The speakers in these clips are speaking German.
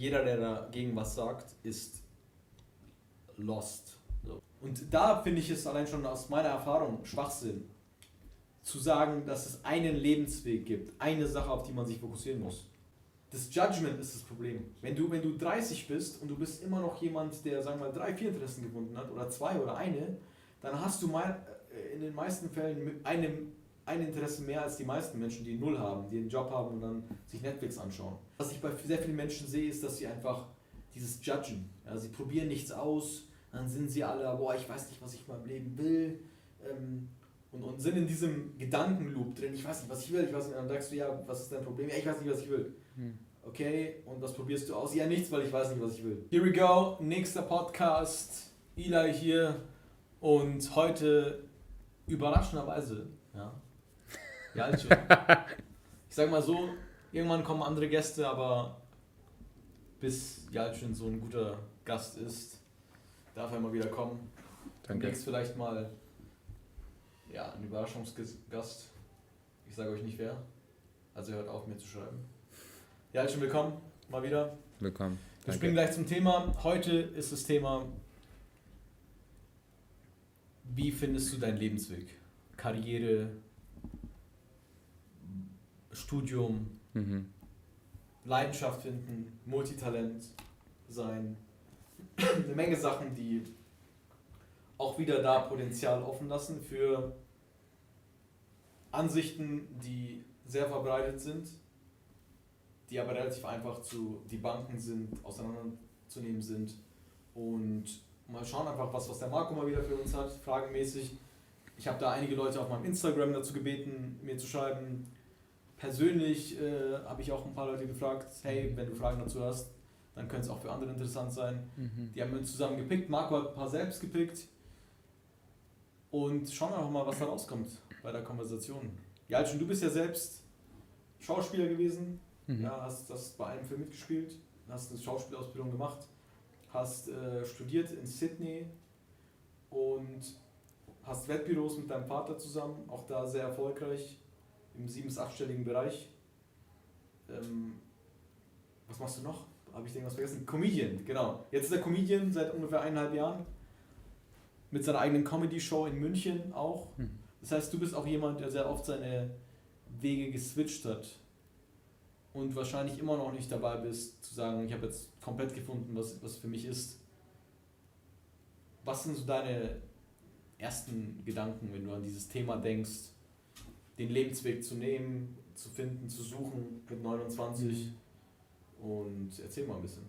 Jeder, der dagegen was sagt, ist lost. So. Und da finde ich es allein schon aus meiner Erfahrung Schwachsinn, zu sagen, dass es einen Lebensweg gibt, eine Sache, auf die man sich fokussieren muss. Das Judgment ist das Problem. Wenn du, wenn du 30 bist und du bist immer noch jemand, der, sagen wir mal, drei, vier Interessen gefunden hat oder zwei oder eine, dann hast du mal äh, in den meisten Fällen mit einem ein Interesse mehr als die meisten Menschen, die null haben, die einen Job haben und dann sich Netflix anschauen. Was ich bei sehr vielen Menschen sehe, ist, dass sie einfach dieses Judgen. Ja, sie probieren nichts aus, dann sind sie alle, boah, ich weiß nicht, was ich in meinem Leben will. Ähm, und, und sind in diesem Gedankenloop drin, ich weiß nicht, was ich will, ich weiß nicht, dann sagst du, ja, was ist dein Problem? Ja, ich weiß nicht, was ich will. Hm. Okay, und was probierst du aus? Ja, nichts, weil ich weiß nicht, was ich will. Here we go, nächster Podcast. Eli hier und heute überraschenderweise, ja, ja, ist schon. ich sag mal so, irgendwann kommen andere Gäste, aber bis Jalcin so ein guter Gast ist, darf er mal wieder kommen. Danke. Nächstes vielleicht mal ja, ein Überraschungsgast. Ich sage euch nicht wer. Also hört auf mir zu schreiben. Jalcin, willkommen mal wieder. Willkommen. Wir springen gleich zum Thema. Heute ist das Thema, wie findest du deinen Lebensweg? Karriere, Studium, mhm. Leidenschaft finden, Multitalent sein. Eine Menge Sachen, die auch wieder da Potenzial offen lassen für Ansichten, die sehr verbreitet sind, die aber relativ einfach zu die Banken sind, auseinanderzunehmen sind. Und mal schauen einfach, was, was der Marco mal wieder für uns hat, fragenmäßig. Ich habe da einige Leute auf meinem Instagram dazu gebeten, mir zu schreiben, persönlich äh, habe ich auch ein paar Leute gefragt, hey, wenn du Fragen dazu hast, dann könnte es auch für andere interessant sein. Mhm. Die haben wir zusammen gepickt. Marco hat ein paar selbst gepickt. Und schauen wir einfach mal, was da rauskommt bei der Konversation. Ja, schon du bist ja selbst Schauspieler gewesen. Mhm. Ja, hast, hast bei einem Film mitgespielt, hast eine Schauspielausbildung gemacht, hast äh, studiert in Sydney und hast Wettbüros mit deinem Vater zusammen, auch da sehr erfolgreich im sieben- bis achtstelligen Bereich. Ähm, was machst du noch? Habe ich irgendwas vergessen? Comedian, genau. Jetzt ist er Comedian seit ungefähr eineinhalb Jahren. Mit seiner eigenen Comedy-Show in München auch. Hm. Das heißt, du bist auch jemand, der sehr oft seine Wege geswitcht hat. Und wahrscheinlich immer noch nicht dabei bist, zu sagen, ich habe jetzt komplett gefunden, was, was für mich ist. Was sind so deine ersten Gedanken, wenn du an dieses Thema denkst? Den Lebensweg zu nehmen, zu finden, zu suchen mit 29. Und erzähl mal ein bisschen.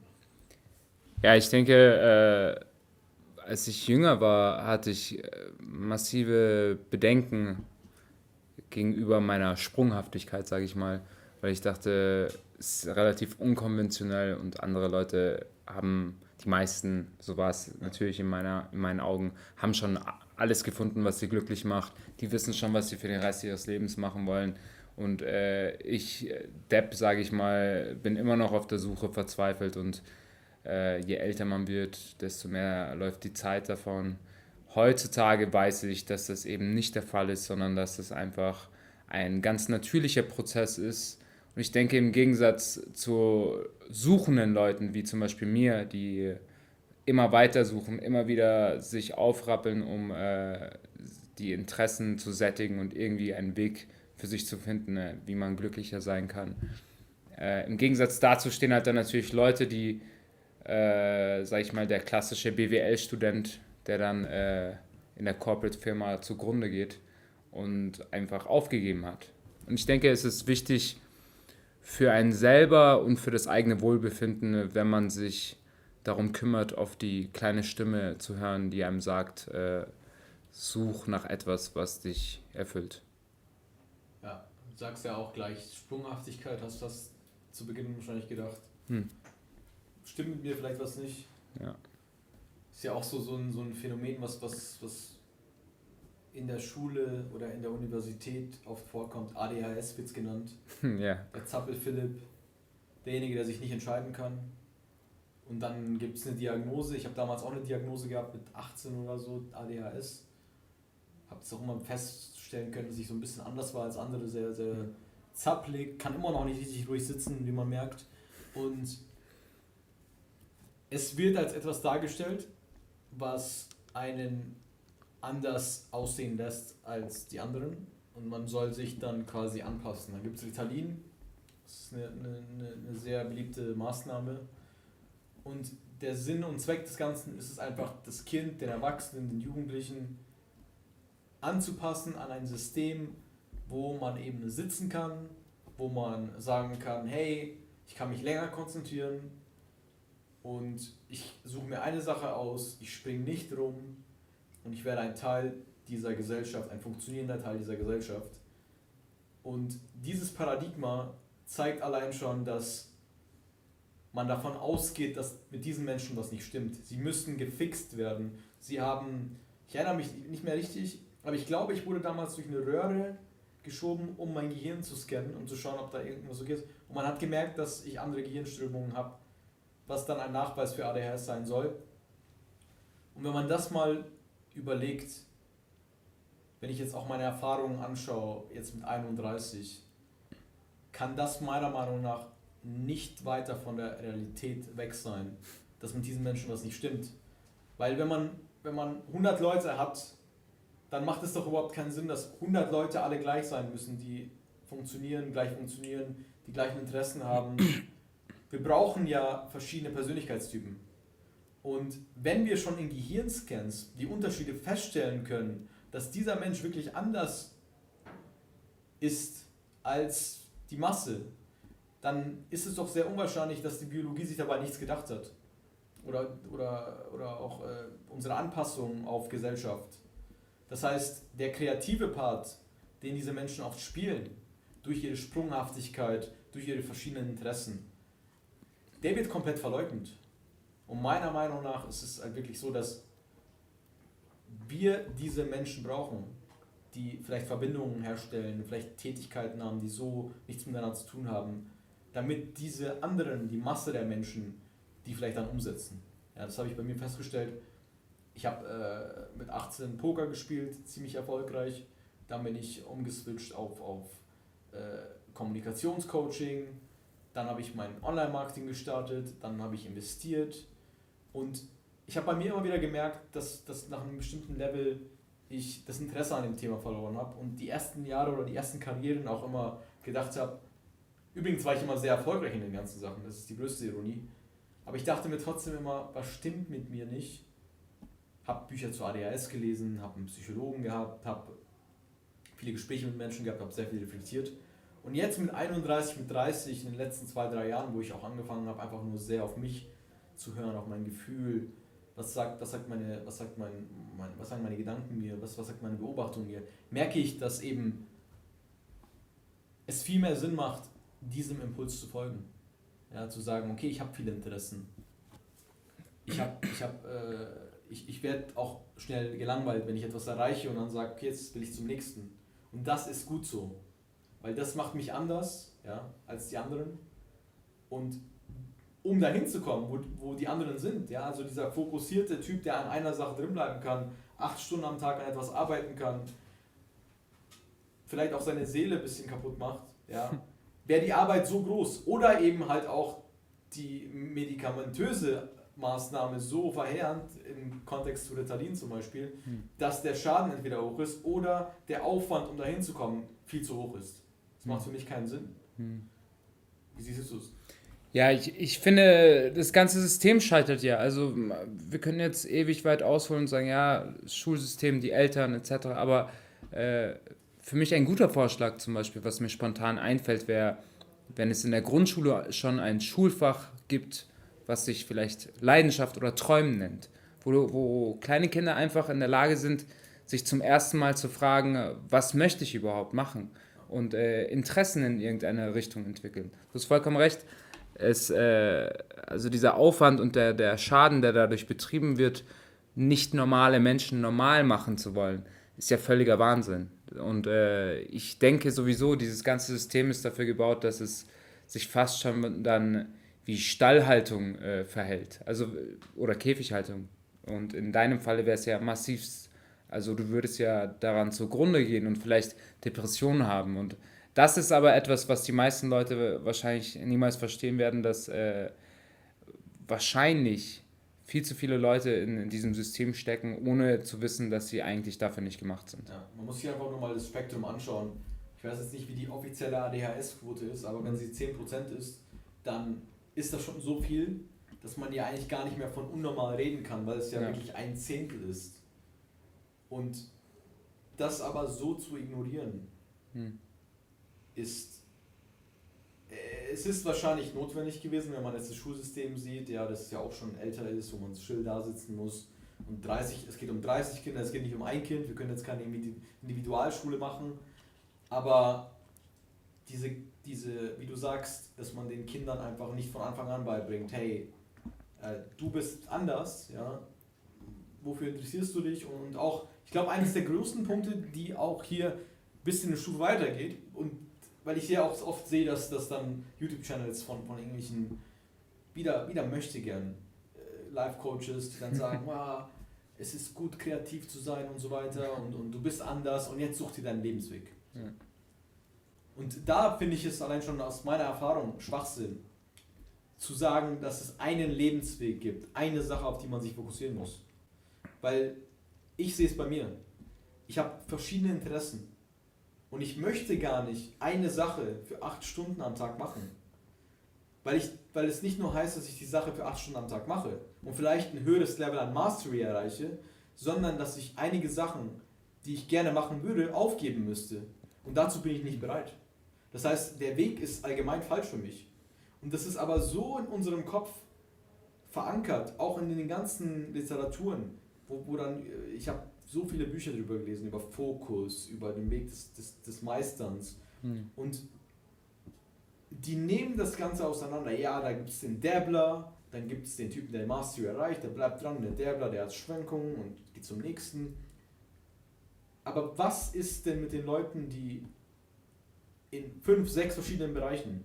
Ja, ich denke, äh, als ich jünger war, hatte ich äh, massive Bedenken gegenüber meiner Sprunghaftigkeit, sage ich mal, weil ich dachte, es ist relativ unkonventionell und andere Leute haben, die meisten, so war es natürlich in, meiner, in meinen Augen, haben schon alles gefunden, was sie glücklich macht. Die wissen schon, was sie für den Rest ihres Lebens machen wollen. Und äh, ich, Depp, sage ich mal, bin immer noch auf der Suche, verzweifelt. Und äh, je älter man wird, desto mehr läuft die Zeit davon. Heutzutage weiß ich, dass das eben nicht der Fall ist, sondern dass das einfach ein ganz natürlicher Prozess ist. Und ich denke, im Gegensatz zu suchenden Leuten, wie zum Beispiel mir, die immer weiter suchen, immer wieder sich aufrappeln, um äh, die Interessen zu sättigen und irgendwie einen Weg für sich zu finden, äh, wie man glücklicher sein kann. Äh, Im Gegensatz dazu stehen halt dann natürlich Leute, die, äh, sag ich mal, der klassische BWL-Student, der dann äh, in der Corporate-Firma zugrunde geht und einfach aufgegeben hat. Und ich denke, es ist wichtig für einen selber und für das eigene Wohlbefinden, wenn man sich darum kümmert, auf die kleine Stimme zu hören, die einem sagt, äh, such nach etwas, was dich erfüllt. Ja, du sagst ja auch gleich Sprunghaftigkeit, hast du das zu Beginn wahrscheinlich gedacht. Hm. Stimmt mit mir vielleicht was nicht? Ja. Ist ja auch so, so, ein, so ein Phänomen, was, was, was in der Schule oder in der Universität oft vorkommt. ADHS wird es genannt. Ja. Der Zappel Philipp, derjenige, der sich nicht entscheiden kann und dann gibt es eine Diagnose. Ich habe damals auch eine Diagnose gehabt mit 18 oder so, ADHS. Habe es auch immer feststellen können, dass ich so ein bisschen anders war als andere, sehr, sehr zappelig, kann immer noch nicht richtig ruhig sitzen, wie man merkt. Und es wird als etwas dargestellt, was einen anders aussehen lässt als die anderen. Und man soll sich dann quasi anpassen. Da gibt es Ritalin, das ist eine, eine, eine sehr beliebte Maßnahme. Und der Sinn und Zweck des Ganzen ist es einfach, das Kind, den Erwachsenen, den Jugendlichen anzupassen an ein System, wo man eben sitzen kann, wo man sagen kann, hey, ich kann mich länger konzentrieren und ich suche mir eine Sache aus, ich springe nicht rum und ich werde ein Teil dieser Gesellschaft, ein funktionierender Teil dieser Gesellschaft. Und dieses Paradigma zeigt allein schon, dass man davon ausgeht, dass mit diesen Menschen was nicht stimmt. Sie müssten gefixt werden. Sie haben, ich erinnere mich nicht mehr richtig, aber ich glaube, ich wurde damals durch eine Röhre geschoben, um mein Gehirn zu scannen, um zu schauen, ob da irgendwas so ist. Und man hat gemerkt, dass ich andere Gehirnströmungen habe, was dann ein Nachweis für ADHS sein soll. Und wenn man das mal überlegt, wenn ich jetzt auch meine Erfahrungen anschaue, jetzt mit 31, kann das meiner Meinung nach nicht weiter von der Realität weg sein, dass mit diesen Menschen was nicht stimmt. Weil wenn man, wenn man 100 Leute hat, dann macht es doch überhaupt keinen Sinn, dass 100 Leute alle gleich sein müssen, die funktionieren, gleich funktionieren, die gleichen Interessen haben. Wir brauchen ja verschiedene Persönlichkeitstypen. Und wenn wir schon in Gehirnscans die Unterschiede feststellen können, dass dieser Mensch wirklich anders ist als die Masse, dann ist es doch sehr unwahrscheinlich, dass die Biologie sich dabei nichts gedacht hat. Oder, oder, oder auch äh, unsere Anpassung auf Gesellschaft das heißt, der kreative Part, den diese Menschen oft spielen, durch ihre Sprunghaftigkeit, durch ihre verschiedenen Interessen, der wird komplett verleugnet. Und meiner Meinung nach ist es halt wirklich so, dass wir diese Menschen brauchen, die vielleicht Verbindungen herstellen, vielleicht Tätigkeiten haben, die so nichts miteinander zu tun haben, damit diese anderen, die Masse der Menschen, die vielleicht dann umsetzen. Ja, das habe ich bei mir festgestellt ich habe äh, mit 18 Poker gespielt, ziemlich erfolgreich. Dann bin ich umgeswitcht auf, auf äh, Kommunikationscoaching. Dann habe ich mein Online-Marketing gestartet. Dann habe ich investiert. Und ich habe bei mir immer wieder gemerkt, dass, dass nach einem bestimmten Level ich das Interesse an dem Thema verloren habe und die ersten Jahre oder die ersten Karrieren auch immer gedacht habe, übrigens war ich immer sehr erfolgreich in den ganzen Sachen, das ist die größte Ironie, aber ich dachte mir trotzdem immer, was stimmt mit mir nicht habe Bücher zu ADHS gelesen, habe einen Psychologen gehabt, habe viele Gespräche mit Menschen gehabt, habe sehr viel reflektiert. Und jetzt mit 31, mit 30, in den letzten zwei, drei Jahren, wo ich auch angefangen habe, einfach nur sehr auf mich zu hören, auf mein Gefühl, was sagt, was sagt, meine, was sagt, mein, mein, was sagen meine Gedanken mir, was, was sagt meine Beobachtung mir, merke ich, dass eben es viel mehr Sinn macht, diesem Impuls zu folgen. Ja, zu sagen, okay, ich habe viele Interessen. Ich habe ich hab, äh, ich, ich werde auch schnell gelangweilt, wenn ich etwas erreiche und dann sage, okay, jetzt will ich zum nächsten. Und das ist gut so, weil das macht mich anders ja, als die anderen. Und um dahin zu kommen, wo, wo die anderen sind, ja, also dieser fokussierte Typ, der an einer Sache drinbleiben kann, acht Stunden am Tag an etwas arbeiten kann, vielleicht auch seine Seele ein bisschen kaputt macht, ja, wäre die Arbeit so groß. Oder eben halt auch die medikamentöse Maßnahme so verheerend im Kontext zu Ritalin zum Beispiel, hm. dass der Schaden entweder hoch ist oder der Aufwand, um dahin zu kommen, viel zu hoch ist. Das hm. macht für mich keinen Sinn. Hm. Wie siehst du es? Ja, ich, ich finde, das ganze System scheitert ja. Also wir können jetzt ewig weit ausholen und sagen, ja, Schulsystem, die Eltern etc. Aber äh, für mich ein guter Vorschlag zum Beispiel, was mir spontan einfällt, wäre, wenn es in der Grundschule schon ein Schulfach gibt, was sich vielleicht Leidenschaft oder Träumen nennt, wo, wo kleine Kinder einfach in der Lage sind, sich zum ersten Mal zu fragen, was möchte ich überhaupt machen und äh, Interessen in irgendeine Richtung entwickeln. Du hast vollkommen recht. Es, äh, also dieser Aufwand und der, der Schaden, der dadurch betrieben wird, nicht normale Menschen normal machen zu wollen, ist ja völliger Wahnsinn. Und äh, ich denke sowieso, dieses ganze System ist dafür gebaut, dass es sich fast schon dann wie Stallhaltung äh, verhält, also oder Käfighaltung. Und in deinem Falle wäre es ja massiv, also du würdest ja daran zugrunde gehen und vielleicht Depressionen haben. Und das ist aber etwas, was die meisten Leute wahrscheinlich niemals verstehen werden, dass äh, wahrscheinlich viel zu viele Leute in, in, diesem System stecken, ohne zu wissen, dass sie eigentlich dafür nicht gemacht sind. Ja, man muss sich einfach nur mal das Spektrum anschauen. Ich weiß jetzt nicht, wie die offizielle ADHS-Quote ist, aber wenn sie 10% ist, dann ist das schon so viel, dass man ja eigentlich gar nicht mehr von unnormal reden kann, weil es ja, ja. wirklich ein Zehntel ist. Und das aber so zu ignorieren, hm. Ist. Äh, es ist wahrscheinlich notwendig gewesen, wenn man jetzt das Schulsystem sieht, ja, das ja auch schon älter ist, wo man still da sitzen muss. Und 30, es geht um 30 Kinder, es geht nicht um ein Kind, wir können jetzt keine Individualschule machen, aber diese, diese, wie du sagst, dass man den Kindern einfach nicht von Anfang an beibringt, hey, äh, du bist anders, ja, wofür interessierst du dich und auch ich glaube, eines der größten Punkte, die auch hier bis in eine Stufe weitergeht weil ich sehr auch oft sehe, dass, dass dann YouTube-Channels von, von irgendwelchen wieder, wieder möchte gern äh, Life-Coaches, die dann sagen, wow, es ist gut kreativ zu sein und so weiter und, und du bist anders und jetzt such dir deinen Lebensweg. Ja. Und da finde ich es allein schon aus meiner Erfahrung Schwachsinn, zu sagen, dass es einen Lebensweg gibt, eine Sache, auf die man sich fokussieren muss. Weil ich sehe es bei mir. Ich habe verschiedene Interessen. Und ich möchte gar nicht eine Sache für acht Stunden am Tag machen. Weil, ich, weil es nicht nur heißt, dass ich die Sache für acht Stunden am Tag mache und vielleicht ein höheres Level an Mastery erreiche, sondern dass ich einige Sachen, die ich gerne machen würde, aufgeben müsste. Und dazu bin ich nicht bereit. Das heißt, der Weg ist allgemein falsch für mich. Und das ist aber so in unserem Kopf verankert, auch in den ganzen Literaturen, wo, wo dann, äh, ich habe so viele Bücher darüber gelesen, über Fokus, über den Weg des, des, des Meisterns. Hm. Und die nehmen das Ganze auseinander. Ja, da gibt es den Dabbler, dann gibt es den Typen, der Mastery erreicht, der bleibt dran, der Dabbler, der hat Schwenkungen und geht zum nächsten. Aber was ist denn mit den Leuten, die in fünf, sechs verschiedenen Bereichen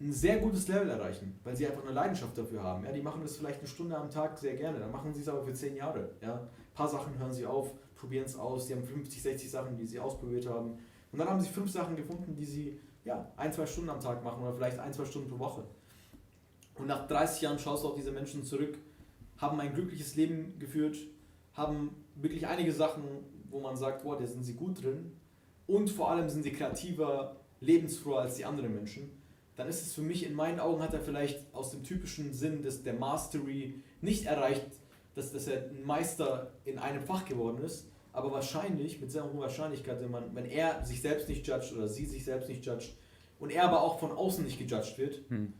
ein sehr gutes Level erreichen, weil sie einfach eine Leidenschaft dafür haben. Ja, die machen das vielleicht eine Stunde am Tag sehr gerne, dann machen sie es aber für zehn Jahre. Ja. Ein paar Sachen hören sie auf, probieren es aus, sie haben 50, 60 Sachen, die sie ausprobiert haben. Und dann haben sie fünf Sachen gefunden, die sie ja, ein, zwei Stunden am Tag machen oder vielleicht ein, zwei Stunden pro Woche. Und nach 30 Jahren schaust du auf diese Menschen zurück, haben ein glückliches Leben geführt, haben wirklich einige Sachen, wo man sagt, boah, da sind sie gut drin. Und vor allem sind sie kreativer, lebensfroher als die anderen Menschen dann ist es für mich, in meinen Augen hat er vielleicht aus dem typischen Sinn des, der Mastery nicht erreicht, dass, dass er ein Meister in einem Fach geworden ist, aber wahrscheinlich, mit sehr hoher Wahrscheinlichkeit, wenn, man, wenn er sich selbst nicht judgt oder sie sich selbst nicht judgt und er aber auch von außen nicht gejudged wird, hm.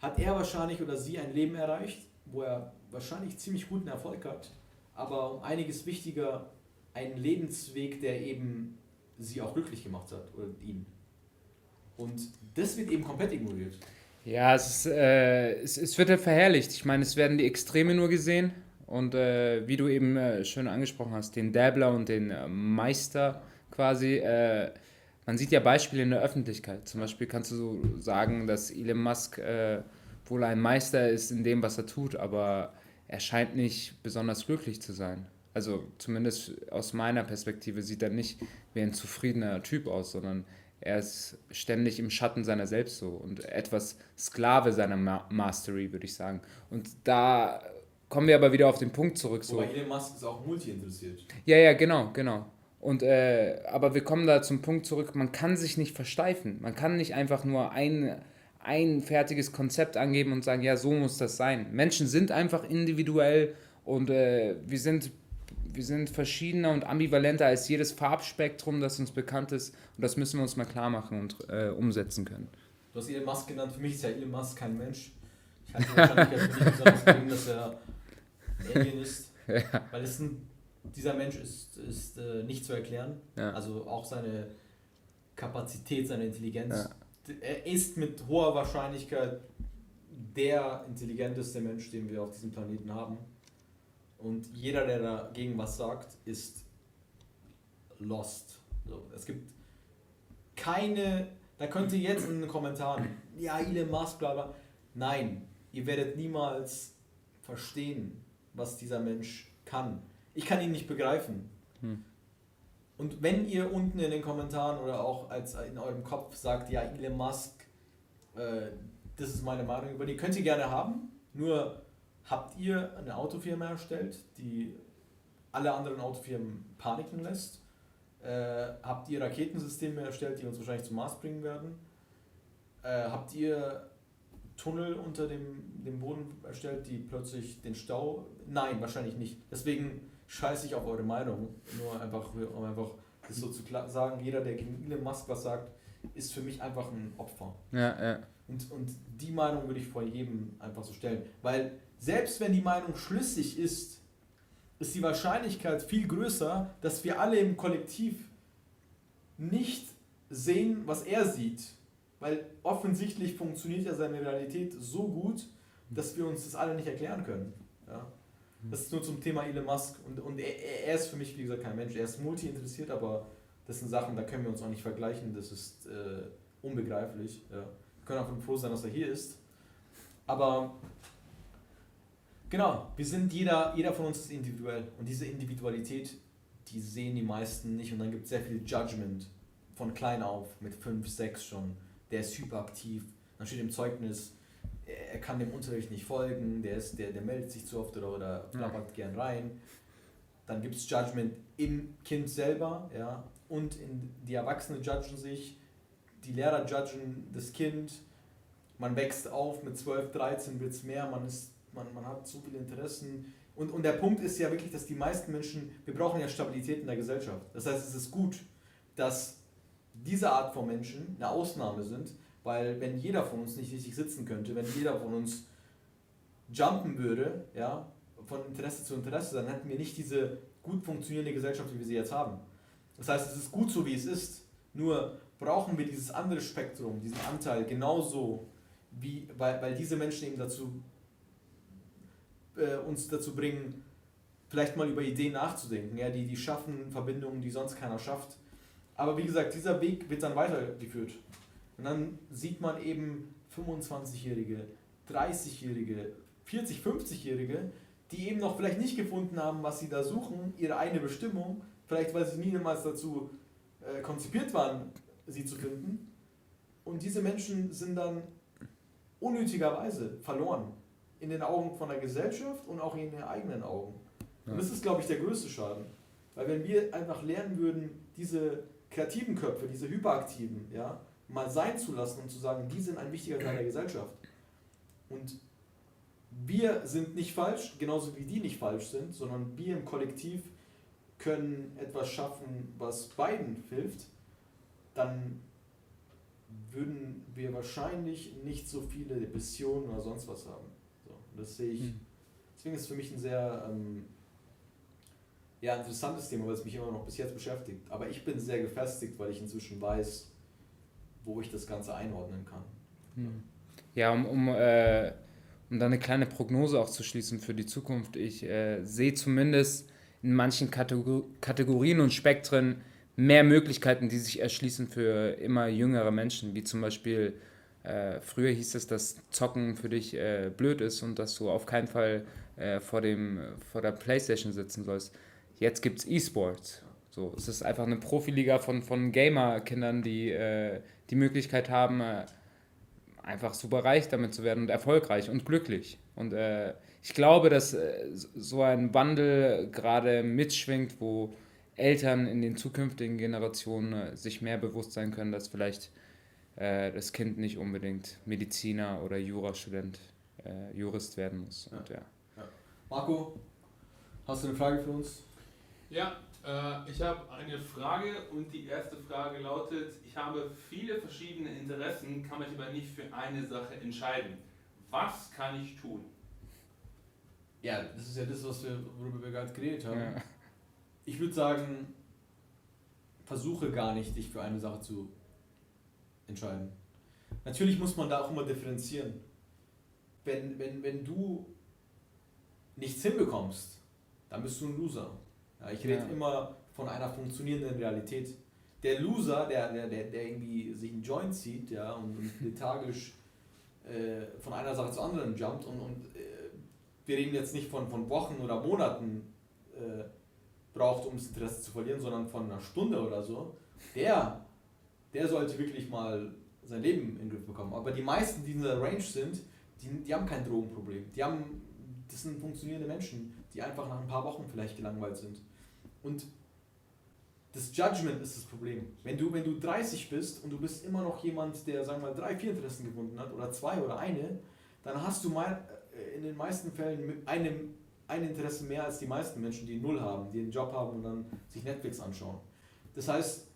hat er wahrscheinlich oder sie ein Leben erreicht, wo er wahrscheinlich ziemlich guten Erfolg hat, aber um einiges wichtiger, einen Lebensweg, der eben sie auch glücklich gemacht hat oder ihn. Und das wird eben komplett ignoriert. Ja, es, ist, äh, es, es wird ja verherrlicht. Ich meine, es werden die Extreme nur gesehen. Und äh, wie du eben äh, schön angesprochen hast, den Dabbler und den äh, Meister quasi. Äh, man sieht ja Beispiele in der Öffentlichkeit. Zum Beispiel kannst du so sagen, dass Elon Musk äh, wohl ein Meister ist in dem, was er tut, aber er scheint nicht besonders glücklich zu sein. Also zumindest aus meiner Perspektive sieht er nicht wie ein zufriedener Typ aus, sondern er ist ständig im Schatten seiner selbst so und etwas Sklave seiner Ma Mastery, würde ich sagen. Und da kommen wir aber wieder auf den Punkt zurück. So. Wobei Elon Musk ist auch multi-interessiert. Ja, ja, genau, genau. Und, äh, aber wir kommen da zum Punkt zurück, man kann sich nicht versteifen. Man kann nicht einfach nur ein, ein fertiges Konzept angeben und sagen, ja, so muss das sein. Menschen sind einfach individuell und äh, wir sind wir sind verschiedener und ambivalenter als jedes Farbspektrum, das uns bekannt ist. Und das müssen wir uns mal klar machen und äh, umsetzen können. Du hast Elon Musk genannt. Für mich ist ja Elon Musk kein Mensch. Ich halte wahrscheinlich für nicht besonders dass er Alien ist. Ja. Weil es ein, dieser Mensch ist, ist äh, nicht zu erklären. Ja. Also auch seine Kapazität, seine Intelligenz. Ja. Er ist mit hoher Wahrscheinlichkeit der intelligenteste Mensch, den wir auf diesem Planeten haben. Und jeder, der dagegen was sagt, ist lost. So, es gibt keine, da könnt ihr jetzt in den Kommentaren, ja, Elon Musk, bla bla. Nein, ihr werdet niemals verstehen, was dieser Mensch kann. Ich kann ihn nicht begreifen. Hm. Und wenn ihr unten in den Kommentaren oder auch als in eurem Kopf sagt, ja, Elon Musk, äh, das ist meine Meinung über die. Könnt ihr gerne haben, nur habt ihr eine Autofirma erstellt, die alle anderen Autofirmen paniken lässt? Äh, habt ihr Raketensysteme erstellt, die uns wahrscheinlich zum Mars bringen werden? Äh, habt ihr Tunnel unter dem, dem Boden erstellt, die plötzlich den Stau. Nein, wahrscheinlich nicht. Deswegen scheiße ich auf eure Meinung. Nur einfach, um einfach das so zu sagen, jeder, der gegen Elon Musk was sagt, ist für mich einfach ein Opfer. Ja, ja. Und, und die Meinung würde ich vor jedem einfach so stellen. Weil selbst wenn die Meinung schlüssig ist, ist die Wahrscheinlichkeit viel größer, dass wir alle im Kollektiv nicht sehen, was er sieht weil offensichtlich funktioniert ja seine Realität so gut, dass wir uns das alle nicht erklären können. Ja? Das ist nur zum Thema Elon Musk. Und, und er, er ist für mich, wie gesagt, kein Mensch. Er ist multi-interessiert, aber das sind Sachen, da können wir uns auch nicht vergleichen. Das ist äh, unbegreiflich. Ja. Wir können auch froh sein, dass er hier ist. Aber genau, wir sind, jeder, jeder von uns ist individuell. Und diese Individualität, die sehen die meisten nicht. Und dann gibt es sehr viel Judgment von klein auf, mit 5, 6 schon der ist hyperaktiv, dann steht im Zeugnis, er kann dem Unterricht nicht folgen, der, ist, der, der meldet sich zu oft oder, oder plappert gern rein. Dann gibt es Judgment im Kind selber, ja, und in, die Erwachsenen judgen sich, die Lehrer judgen das Kind, man wächst auf, mit 12, 13 wird es mehr, man, ist, man, man hat so viele Interessen. Und, und der Punkt ist ja wirklich, dass die meisten Menschen, wir brauchen ja Stabilität in der Gesellschaft. Das heißt, es ist gut, dass diese Art von Menschen eine Ausnahme sind, weil wenn jeder von uns nicht richtig sitzen könnte, wenn jeder von uns jumpen würde, ja, von Interesse zu Interesse, dann hätten wir nicht diese gut funktionierende Gesellschaft, wie wir sie jetzt haben. Das heißt, es ist gut so, wie es ist. Nur brauchen wir dieses andere Spektrum, diesen Anteil genauso, wie, weil, weil diese Menschen eben dazu äh, uns dazu bringen, vielleicht mal über Ideen nachzudenken, ja, die, die schaffen Verbindungen, die sonst keiner schafft aber wie gesagt, dieser Weg wird dann weitergeführt. Und dann sieht man eben 25-Jährige, 30-Jährige, 40-, 50-Jährige, die eben noch vielleicht nicht gefunden haben, was sie da suchen, ihre eigene Bestimmung, vielleicht weil sie niemals dazu äh, konzipiert waren, sie zu finden. Und diese Menschen sind dann unnötigerweise verloren. In den Augen von der Gesellschaft und auch in den eigenen Augen. Und das ist, glaube ich, der größte Schaden. Weil wenn wir einfach lernen würden, diese kreativen Köpfe, diese Hyperaktiven, ja, mal sein zu lassen und zu sagen, die sind ein wichtiger Teil der Gesellschaft. Und wir sind nicht falsch, genauso wie die nicht falsch sind, sondern wir im Kollektiv können etwas schaffen, was beiden hilft, dann würden wir wahrscheinlich nicht so viele Depressionen oder sonst was haben. So, das sehe ich. Hm. Deswegen ist es für mich ein sehr ähm, ja, interessantes Thema, weil es mich immer noch bis jetzt beschäftigt. Aber ich bin sehr gefestigt, weil ich inzwischen weiß, wo ich das Ganze einordnen kann. Hm. Ja, um, um, äh, um da eine kleine Prognose auch zu schließen für die Zukunft. Ich äh, sehe zumindest in manchen Kategor Kategorien und Spektren mehr Möglichkeiten, die sich erschließen für immer jüngere Menschen, wie zum Beispiel äh, früher hieß es, dass Zocken für dich äh, blöd ist und dass du auf keinen Fall äh, vor, dem, vor der Playstation sitzen sollst jetzt gibt es E-Sports. So, es ist einfach eine Profiliga von, von Gamer-Kindern, die äh, die Möglichkeit haben, äh, einfach super reich damit zu werden und erfolgreich und glücklich. Und äh, ich glaube, dass so ein Wandel gerade mitschwingt, wo Eltern in den zukünftigen Generationen äh, sich mehr bewusst sein können, dass vielleicht äh, das Kind nicht unbedingt Mediziner oder Jurastudent, Jurist werden muss. Ja. Und, ja. Ja. Marco, hast du eine Frage für uns? Ja, äh, ich habe eine Frage und die erste Frage lautet, ich habe viele verschiedene Interessen, kann mich aber nicht für eine Sache entscheiden. Was kann ich tun? Ja, das ist ja das, was wir, worüber wir gerade geredet haben. Ich würde sagen, versuche gar nicht, dich für eine Sache zu entscheiden. Natürlich muss man da auch immer differenzieren. Wenn, wenn, wenn du nichts hinbekommst, dann bist du ein Loser. Ja, ich rede ja. immer von einer funktionierenden Realität. Der Loser, der, der, der, der irgendwie sich einen Joint zieht ja, und, und lethargisch äh, von einer Sache zur anderen jumpt und, und äh, wir reden jetzt nicht von, von Wochen oder Monaten äh, braucht, um das Interesse zu verlieren, sondern von einer Stunde oder so, der, der sollte wirklich mal sein Leben in den Griff bekommen. Aber die meisten, die in der Range sind, die, die haben kein Drogenproblem. Die haben, das sind funktionierende Menschen, die einfach nach ein paar Wochen vielleicht gelangweilt sind. Und das Judgment ist das Problem. Wenn du, wenn du 30 bist und du bist immer noch jemand, der, sagen wir mal, drei, vier Interessen gefunden hat, oder zwei oder eine, dann hast du mal äh, in den meisten Fällen mit einem, ein Interesse mehr als die meisten Menschen, die null haben, die einen Job haben und dann sich Netflix anschauen. Das heißt,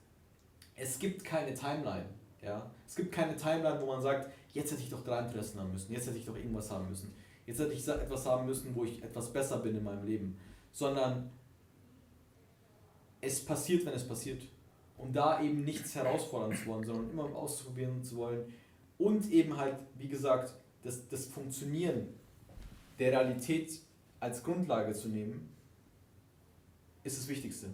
es gibt keine Timeline. Ja? Es gibt keine Timeline, wo man sagt, jetzt hätte ich doch drei Interessen haben müssen, jetzt hätte ich doch irgendwas haben müssen, jetzt hätte ich etwas haben müssen, wo ich etwas besser bin in meinem Leben. Sondern es passiert, wenn es passiert. Und da eben nichts herausfordern zu wollen, sondern immer ausprobieren zu wollen. Und eben halt, wie gesagt, das, das Funktionieren der Realität als Grundlage zu nehmen, ist das Wichtigste.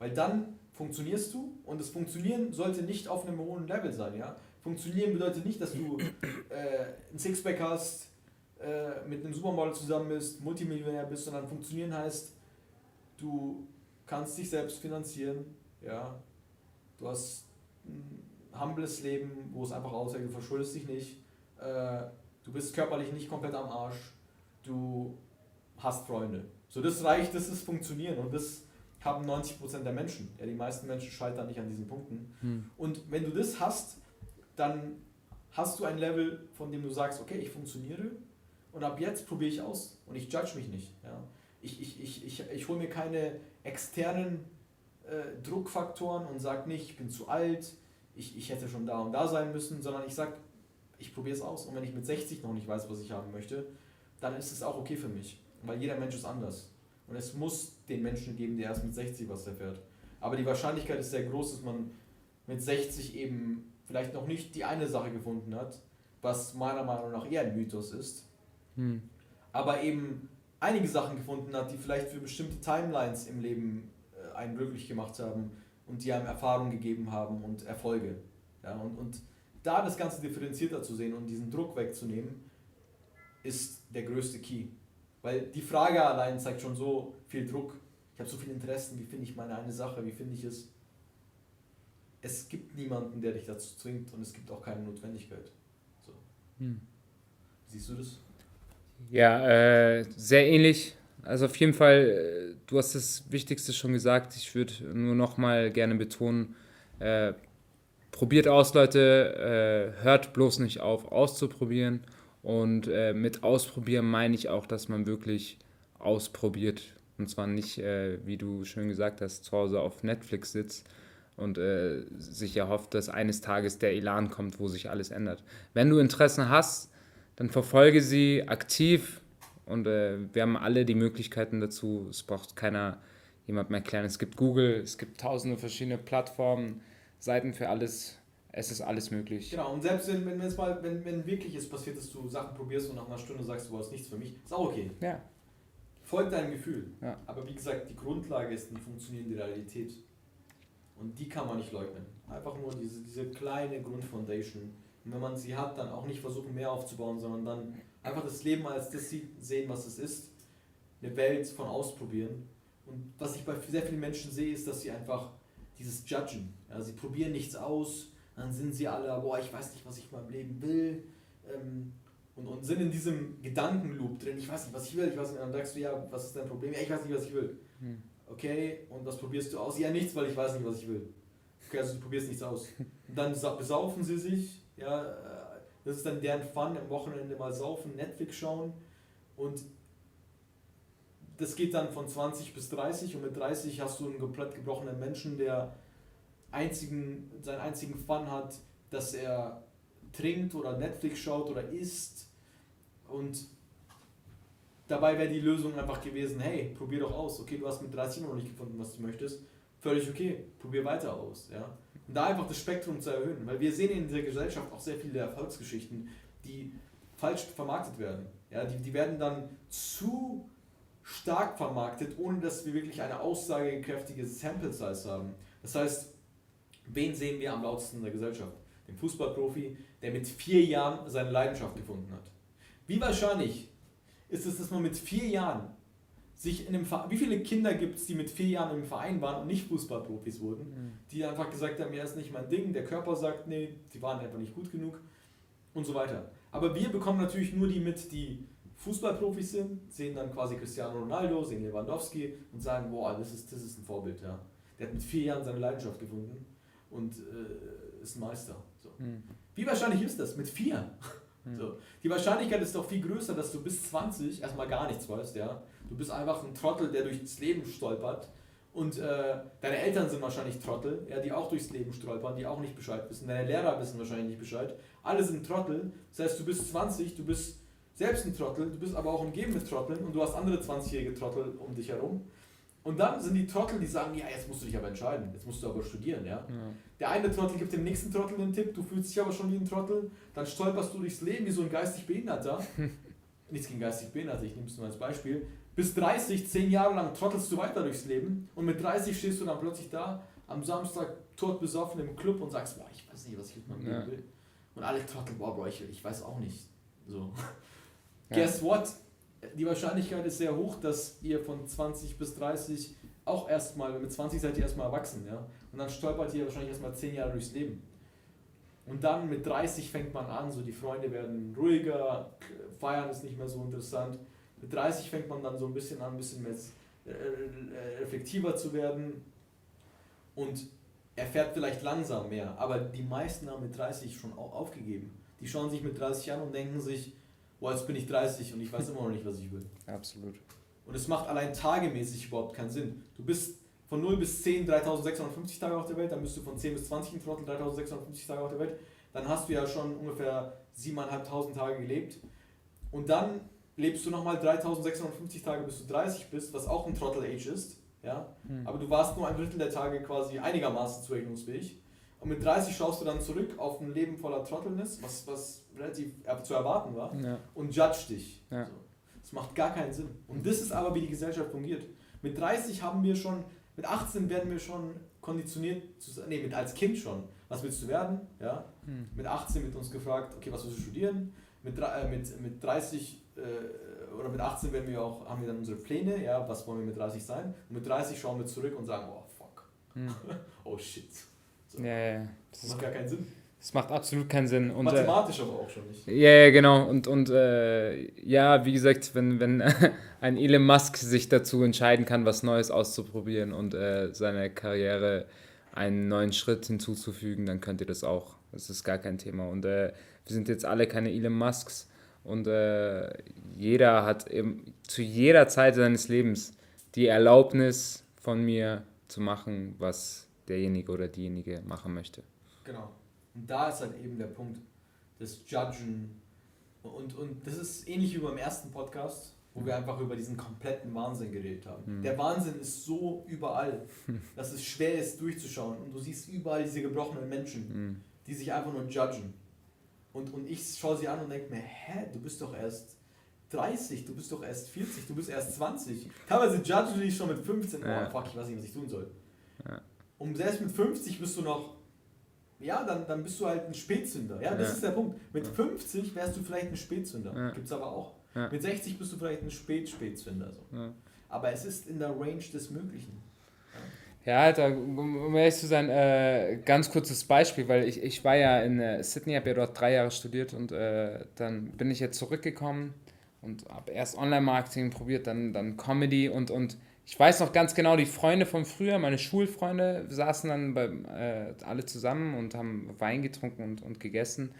Weil dann funktionierst du und das Funktionieren sollte nicht auf einem hohen Level sein. Ja? Funktionieren bedeutet nicht, dass du äh, ein Sixpack hast, äh, mit einem Supermodel zusammen bist, Multimillionär bist, sondern funktionieren heißt, du kannst dich selbst finanzieren, ja. Du hast ein humbles Leben, wo es einfach aussieht, du verschuldest dich nicht, äh, du bist körperlich nicht komplett am Arsch, du hast Freunde. So, das reicht, das ist funktionieren und das haben 90% der Menschen. Ja, die meisten Menschen scheitern nicht an diesen Punkten. Hm. Und wenn du das hast, dann hast du ein Level, von dem du sagst, okay, ich funktioniere und ab jetzt probiere ich aus und ich judge mich nicht. Ja. Ich, ich, ich, ich, ich hole mir keine externen äh, Druckfaktoren und sage nicht, ich bin zu alt, ich, ich hätte schon da und da sein müssen, sondern ich sage, ich probiere es aus. Und wenn ich mit 60 noch nicht weiß, was ich haben möchte, dann ist es auch okay für mich, weil jeder Mensch ist anders. Und es muss den Menschen geben, der erst mit 60 was erfährt. Aber die Wahrscheinlichkeit ist sehr groß, dass man mit 60 eben vielleicht noch nicht die eine Sache gefunden hat, was meiner Meinung nach eher ein Mythos ist. Hm. Aber eben einige Sachen gefunden hat, die vielleicht für bestimmte Timelines im Leben äh, einen glücklich gemacht haben und die einem Erfahrung gegeben haben und Erfolge. Ja, und, und da das Ganze differenzierter zu sehen und diesen Druck wegzunehmen, ist der größte Key. Weil die Frage allein zeigt schon so viel Druck. Ich habe so viele Interessen, wie finde ich meine eine Sache, wie finde ich es? Es gibt niemanden, der dich dazu zwingt und es gibt auch keine Notwendigkeit. So. Hm. Siehst du das? Ja, äh, sehr ähnlich. Also auf jeden Fall, äh, du hast das Wichtigste schon gesagt. Ich würde nur noch mal gerne betonen, äh, probiert aus, Leute. Äh, hört bloß nicht auf, auszuprobieren. Und äh, mit ausprobieren meine ich auch, dass man wirklich ausprobiert. Und zwar nicht, äh, wie du schön gesagt hast, zu Hause auf Netflix sitzt und sich erhofft, dass eines Tages der Elan kommt, wo sich alles ändert. Wenn du Interessen hast, dann verfolge sie aktiv und äh, wir haben alle die Möglichkeiten dazu. Es braucht keiner jemand erklären. Es gibt Google, es gibt tausende verschiedene Plattformen, Seiten für alles. Es ist alles möglich. Genau, und selbst wenn, wenn, es mal, wenn, wenn wirklich es passiert, dass du Sachen probierst und nach einer Stunde sagst, du hast nichts für mich, ist auch okay. Ja. Folgt deinem Gefühl. Ja. Aber wie gesagt, die Grundlage ist eine funktionierende Realität. Und die kann man nicht leugnen. Einfach nur diese, diese kleine Grundfoundation und wenn man sie hat, dann auch nicht versuchen, mehr aufzubauen, sondern dann einfach das Leben als das sehen, was es ist. Eine Welt von ausprobieren. Und was ich bei sehr vielen Menschen sehe, ist, dass sie einfach dieses Judgen. Ja, sie probieren nichts aus, dann sind sie alle, boah, ich weiß nicht, was ich in meinem Leben will. Ähm, und, und sind in diesem Gedankenloop drin, ich weiß nicht, was ich will, ich weiß nicht, dann sagst du, ja, was ist dein Problem? Ja, ich weiß nicht, was ich will. Hm. Okay, und was probierst du aus? Ja, nichts, weil ich weiß nicht, was ich will. Okay, also du probierst nichts aus. Und dann besaufen sie sich, ja, äh, das ist dann deren Fun, am Wochenende mal saufen, Netflix schauen und das geht dann von 20 bis 30 und mit 30 hast du einen komplett gebrochenen Menschen, der einzigen, seinen einzigen Fun hat, dass er trinkt oder Netflix schaut oder isst und dabei wäre die Lösung einfach gewesen, hey, probier doch aus, okay, du hast mit 30 noch nicht gefunden, was du möchtest, völlig okay, probier weiter aus, ja. Und da einfach das Spektrum zu erhöhen, weil wir sehen in dieser Gesellschaft auch sehr viele Erfolgsgeschichten, die falsch vermarktet werden. Ja, die, die werden dann zu stark vermarktet, ohne dass wir wirklich eine aussagekräftige Sample Size haben. Das heißt, wen sehen wir am lautesten in der Gesellschaft? Den Fußballprofi, der mit vier Jahren seine Leidenschaft gefunden hat. Wie wahrscheinlich ist es, dass man mit vier Jahren sich in einem Verein, wie viele Kinder gibt es, die mit vier Jahren im Verein waren und nicht Fußballprofis wurden, Mhm. die einfach gesagt haben, ja, ist nicht mein Ding, der Körper sagt, nee, die waren einfach nicht gut genug und so weiter. Aber wir bekommen natürlich nur die mit, die Fußballprofis sind, sehen dann quasi Cristiano Ronaldo, sehen Lewandowski und sagen, boah, das ist, das ist ein Vorbild, ja. Der hat mit vier Jahren seine Leidenschaft gefunden und äh, ist ein Meister. So. Mhm. Wie wahrscheinlich ist das? Mit vier? Mhm. So. Die Wahrscheinlichkeit ist doch viel größer, dass du bis 20 erstmal gar nichts weißt, ja. Du bist einfach ein Trottel, der durchs Leben stolpert. Und äh, deine Eltern sind wahrscheinlich Trottel, ja, die auch durchs Leben stolpern, die auch nicht Bescheid wissen. Deine Lehrer wissen wahrscheinlich nicht Bescheid. Alle sind Trottel. Das heißt, du bist 20, du bist selbst ein Trottel, du bist aber auch umgeben mit Trotteln und du hast andere 20-jährige Trottel um dich herum. Und dann sind die Trottel, die sagen, ja, jetzt musst du dich aber entscheiden, jetzt musst du aber studieren, ja. Ja. Der eine Trottel gibt dem nächsten Trottel einen Tipp, du fühlst dich aber schon wie ein Trottel, dann stolperst du durchs Leben wie so ein geistig Behinderter. Nichts gegen geistig Behinderte, ich nehme es nur als Beispiel. Bis 30, 10 Jahre lang trottelst du weiter durchs Leben und mit 30 stehst du dann plötzlich da am Samstag tot besoffen im Club und sagst, boah, ich weiß nicht, was ich mit meinem Ja. Leben will. Und alle trotteln, boah, boah, ich, ich weiß auch nicht. So. Ja. Guess what? Die Wahrscheinlichkeit ist sehr hoch, dass ihr von 20 bis 30 auch erstmal, mit 20 seid ihr erstmal erwachsen, ja. Und dann stolpert ihr wahrscheinlich erstmal 10 Jahre durchs Leben. Und dann mit 30 fängt man an, so die Freunde werden ruhiger, feiern ist nicht mehr so interessant. Mit 30 fängt man dann so ein bisschen an, ein bisschen mehr äh, äh, reflektiver zu werden und er fährt vielleicht langsam mehr, aber die meisten haben mit 30 schon aufgegeben. Die schauen sich mit 30 an und denken sich, boah, jetzt bin ich 30 und ich weiß immer noch nicht, was ich will. Absolut. Und es macht allein tagemäßig überhaupt keinen Sinn. Du bist von 0 bis 10 3650 Tage auf der Welt, dann bist du von 10 bis 20 ein Trottel 3650 Tage auf der Welt. Dann hast du ja schon ungefähr 7.500 Tage gelebt. Und dann lebst du nochmal 3650 Tage, bis du 30 bist, was auch ein Trottel-Age ist. Ja? Mhm. Aber du warst nur ein Drittel der Tage quasi einigermaßen zurechnungsfähig. Und mit 30 schaust du dann zurück auf ein Leben voller Trottelness, was, was relativ äh, zu erwarten war Ja. und judge dich. Ja. So. Das macht gar keinen Sinn. Und das ist aber, wie die Gesellschaft fungiert. Mit 30 haben wir schon, mit 18 werden wir schon konditioniert, zu, nee, mit als Kind schon. Was willst du werden? Ja. Mhm. Mit 18 wird uns gefragt, okay, was willst du studieren? Mit, äh, mit, mit 30 äh, oder mit 18 werden wir auch, haben wir dann unsere Pläne, ja, was wollen wir mit 30 sein? Und mit 30 schauen wir zurück und sagen, oh fuck, Mhm. oh shit. So. Ja, ja. Das Das, macht gar keinen Sinn. das macht absolut keinen Sinn. Und, äh, Mathematisch aber auch schon nicht. Ja, ja, genau. Und, und äh, ja, wie gesagt, wenn, wenn ein Elon Musk sich dazu entscheiden kann, was Neues auszuprobieren und äh, seine Karriere einen neuen Schritt hinzuzufügen, dann könnt ihr das auch. Das ist gar kein Thema. Und äh, wir sind jetzt alle keine Elon Musks. Und äh, jeder hat eben zu jeder Zeit seines Lebens die Erlaubnis von mir zu machen, was derjenige oder diejenige machen möchte. Genau. Und da ist halt eben der Punkt, das Judgen. Und, und das ist ähnlich wie beim ersten Podcast, wo wir einfach über diesen kompletten Wahnsinn geredet haben. Mhm. Der Wahnsinn ist so überall, dass es schwer ist durchzuschauen. Und du siehst überall diese gebrochenen Menschen, Mhm. die sich einfach nur judgen. Und, und ich schaue sie an und denke mir, hä, du bist doch erst 30, du bist doch erst 40, du bist erst 20. Teilweise judgen die dich schon mit 15, oh Ja. fuck, ich weiß nicht, was ich tun soll. Ja. Und selbst mit 50 bist du noch, ja, dann, dann bist du halt ein Spätzünder. Ja, das Ja. ist der Punkt. Mit 50 wärst du vielleicht ein Spätzünder. Ja. Gibt's aber auch. Ja. Mit 60 bist du vielleicht ein Spät-Spätzünder. So. Ja. Aber es ist in der Range des Möglichen. Ja, Alter, um um ehrlich zu sein, äh, ganz kurzes Beispiel, weil ich, ich war ja in äh, Sydney, habe ja dort drei Jahre studiert und äh, dann bin ich jetzt zurückgekommen und habe erst Online-Marketing probiert, dann, dann Comedy und, und ich weiß noch ganz genau, die Freunde von früher, meine Schulfreunde, saßen dann bei, äh, alle zusammen und haben Wein getrunken und, und gegessen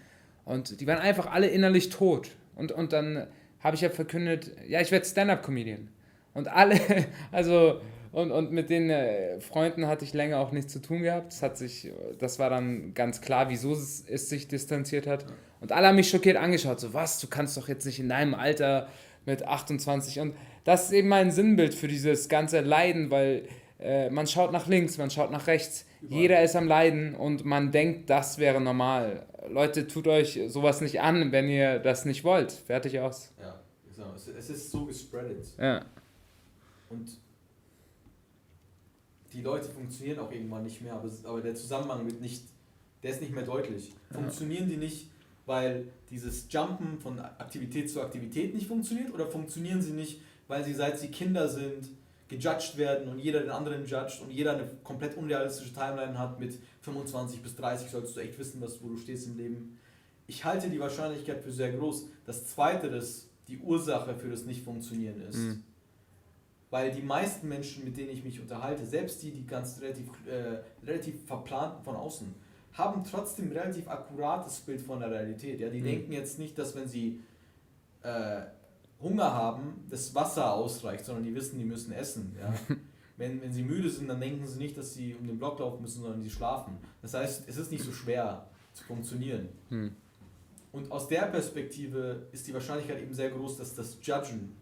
und die waren einfach alle innerlich tot und, und dann habe ich ja verkündet, ja, ich werde Stand-Up-Comedian und alle, also und, und mit den äh, Freunden hatte ich länger auch nichts zu tun gehabt. Das, hat sich, das war dann ganz klar, wieso es, es sich distanziert hat. Und alle haben mich schockiert angeschaut. So, was, du kannst doch jetzt nicht in deinem Alter mit 28. Und das ist eben mein Sinnbild für dieses ganze Leiden, weil äh, man schaut nach links, man schaut nach rechts. Überall. Jeder ist am Leiden und man denkt, das wäre normal. Leute, tut euch sowas nicht an, wenn ihr das nicht wollt. Fertig aus. Ja, genau. Es, ist so gespreadet. Ja. Und die Leute funktionieren auch irgendwann nicht mehr, aber, aber der Zusammenhang wird nicht, der ist nicht mehr deutlich. Funktionieren die nicht, weil dieses Jumpen von Aktivität zu Aktivität nicht funktioniert oder funktionieren sie nicht, weil sie seit sie Kinder sind gejudged werden und jeder den anderen judged und jeder eine komplett unrealistische Timeline hat mit 25 bis 30 solltest du echt wissen, was, wo du stehst im Leben. Ich halte die Wahrscheinlichkeit für sehr groß, dass zweiteres die Ursache für das Nicht-Funktionieren ist. Mhm. Weil die meisten Menschen, mit denen ich mich unterhalte, selbst die, die ganz relativ, äh, relativ verplanten von außen, haben trotzdem ein relativ akkurates Bild von der Realität. Ja? Die mhm. denken jetzt nicht, dass wenn sie äh, Hunger haben, das Wasser ausreicht, sondern die wissen, die müssen essen. Ja? wenn, wenn sie müde sind, dann denken sie nicht, dass sie um den Block laufen müssen, sondern sie schlafen. Das heißt, es ist nicht so schwer zu funktionieren. Mhm. Und aus der Perspektive ist die Wahrscheinlichkeit eben sehr groß, dass das Judgen,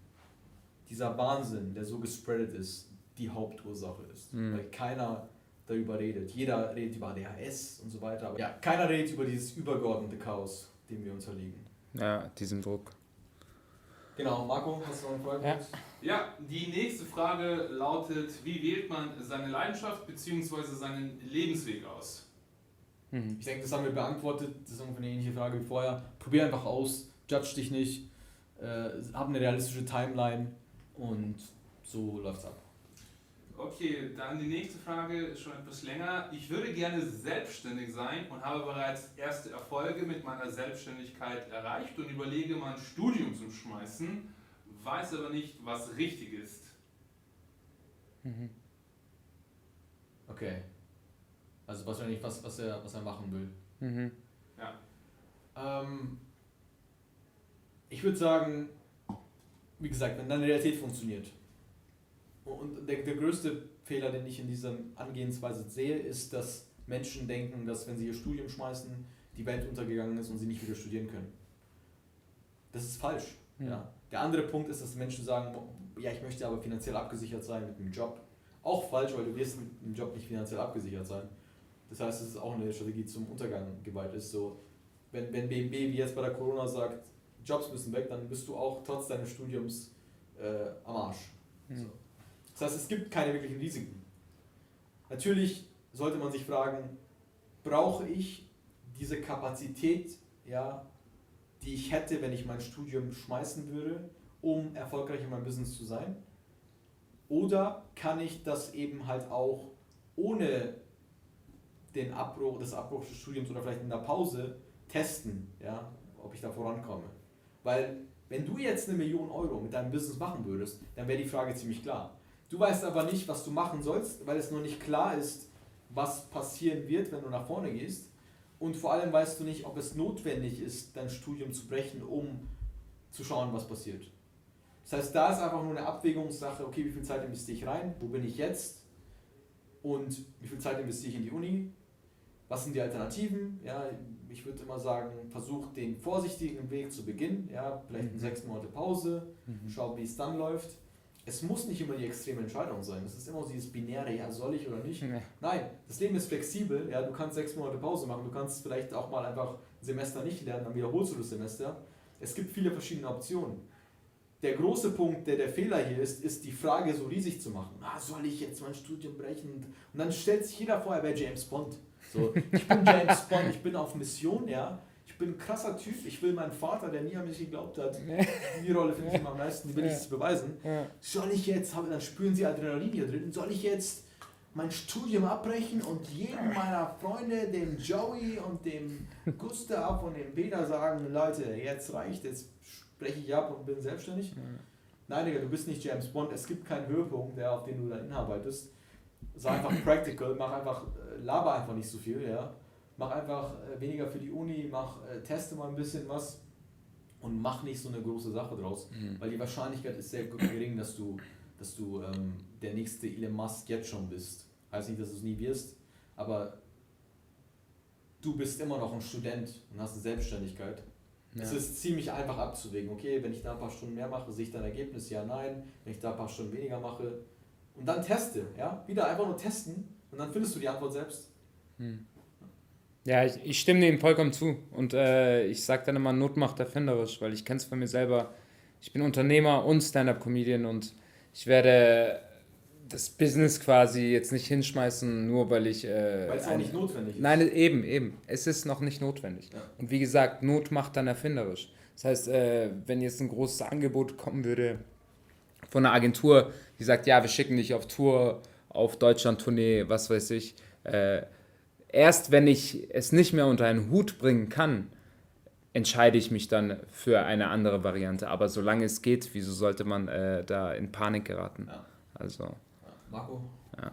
dieser Wahnsinn, der so gespreadet ist, die Hauptursache ist. Mhm. Weil keiner darüber redet. Jeder redet über ADHS und so weiter. Aber ja, keiner redet über dieses übergeordnete Chaos, dem wir unterliegen. Ja, diesen Druck. Genau, Marco, hast du noch eine Frage? Ja. ja, die nächste Frage lautet: Wie wählt man seine Leidenschaft bzw. seinen Lebensweg aus? Mhm. Ich denke, das haben wir beantwortet. Das ist ungefähr eine ähnliche Frage wie vorher. Probier einfach aus, judge dich nicht, äh, hab eine realistische Timeline und so läuft's ab. Okay, dann die nächste Frage ist schon etwas länger. Ich würde gerne selbstständig sein und habe bereits erste Erfolge mit meiner Selbstständigkeit erreicht und überlege, mein Studium zu schmeißen, weiß aber nicht, was richtig ist. Mhm. Okay. Also wahrscheinlich was, was er, was er machen will. Mhm. Ja. Ähm, ich würde sagen, wie gesagt, wenn deine Realität funktioniert. Und der, der größte Fehler, den ich in dieser Angehensweise sehe, ist, dass Menschen denken, dass wenn sie ihr Studium schmeißen, die Welt untergegangen ist und sie nicht wieder studieren können. Das ist falsch. Mhm. Ja. Der andere Punkt ist, dass Menschen sagen, ja, ich möchte aber finanziell abgesichert sein mit dem Job. Auch falsch, weil du wirst mit dem Job nicht finanziell abgesichert sein. Das heißt, es ist auch eine Strategie zum Untergang geweiht ist. So, wenn, wenn BMW wie jetzt bei der Corona sagt, Jobs müssen weg, dann bist du auch trotz deines Studiums äh, am Arsch. Mhm. So. Das heißt, es gibt keine wirklichen Risiken. Natürlich sollte man sich fragen, brauche ich diese Kapazität, ja, die ich hätte, wenn ich mein Studium schmeißen würde, um erfolgreich in meinem Business zu sein? Oder kann ich das eben halt auch ohne den Abbruch, des Abbruchs des Studiums oder vielleicht in der Pause testen, ja, ob ich da vorankomme. Weil wenn du jetzt eine Million Euro mit deinem Business machen würdest, dann wäre die Frage ziemlich klar. Du weißt aber nicht, was du machen sollst, weil es noch nicht klar ist, was passieren wird, wenn du nach vorne gehst. Und vor allem weißt du nicht, ob es notwendig ist, dein Studium zu brechen, um zu schauen, was passiert. Das heißt, da ist einfach nur eine Abwägungssache, okay, wie viel Zeit investiere ich rein, wo bin ich jetzt und wie viel Zeit investiere ich in die Uni was sind die Alternativen? Ja, ich würde immer sagen, versuch den vorsichtigen Weg zu beginnen, ja, vielleicht mhm. sechs Monate Pause, mhm. schau, wie es dann läuft. Es muss nicht immer die extreme Entscheidung sein. Es ist immer dieses binäre, ja, soll ich oder nicht. Nee. Nein, das Leben ist flexibel. Ja, du kannst sechs Monate Pause machen, du kannst vielleicht auch mal einfach ein Semester nicht lernen, dann wiederholst du das Semester. Es gibt viele verschiedene Optionen. Der große Punkt, der der Fehler hier ist, ist die Frage so riesig zu machen. Ah, soll ich jetzt mein Studium brechen? Und dann stellt sich jeder vor, er wäre James Bond. So, ich bin James Bond, ich bin auf Mission, ja. Ich bin ein krasser Typ, ich will meinen Vater, der nie an mich geglaubt hat, die Rolle finde ich immer am meisten, die will ich jetzt beweisen. Soll ich jetzt, dann spüren sie Adrenalin hier drin, soll ich jetzt mein Studium abbrechen und jedem meiner Freunde, dem Joey und dem Gustav und dem Peter sagen, Leute, jetzt reicht, jetzt spreche ich ab und bin selbstständig. Nein, Digga, du bist nicht James Bond, es gibt keinen Höhepunkt, der, auf den du dann hinarbeitest. Sei einfach practical, mach einfach laber einfach nicht so viel, ja. Mach einfach äh, weniger für die Uni, mach, äh, teste mal ein bisschen was und mach nicht so eine große Sache draus, mhm. weil die Wahrscheinlichkeit ist sehr gering, dass du, dass du ähm, der nächste Elon Musk jetzt schon bist. Heißt nicht, dass du es nie wirst, aber du bist immer noch ein Student und hast eine Selbstständigkeit. Ja. Es ist ziemlich einfach abzuwägen, okay, wenn ich da ein paar Stunden mehr mache, sehe ich dann Ergebnis, ja, nein, wenn ich da ein paar Stunden weniger mache und dann teste, ja, wieder einfach nur testen und dann findest du die Antwort selbst. Hm. Ja, ich, ich, stimme dem vollkommen zu. Und äh, ich sage dann immer, Not macht erfinderisch, weil ich kenne es von mir selber. Ich bin Unternehmer und Stand-Up-Comedian und ich werde das Business quasi jetzt nicht hinschmeißen, nur weil ich... Äh, weil es auch nicht notwendig ist. Nein, eben, eben. Es ist noch nicht notwendig. Ja. Und wie gesagt, Not macht dann erfinderisch. Das heißt, äh, wenn jetzt ein großes Angebot kommen würde von einer Agentur, die sagt, ja, wir schicken dich auf Tour, auf Deutschland-Tournee, was weiß ich. Äh, erst wenn ich es nicht mehr unter einen Hut bringen kann, entscheide ich mich dann für eine andere Variante. Aber solange es geht, wieso sollte man äh, da in Panik geraten? Ja. Also. Ja. Marco? Ja.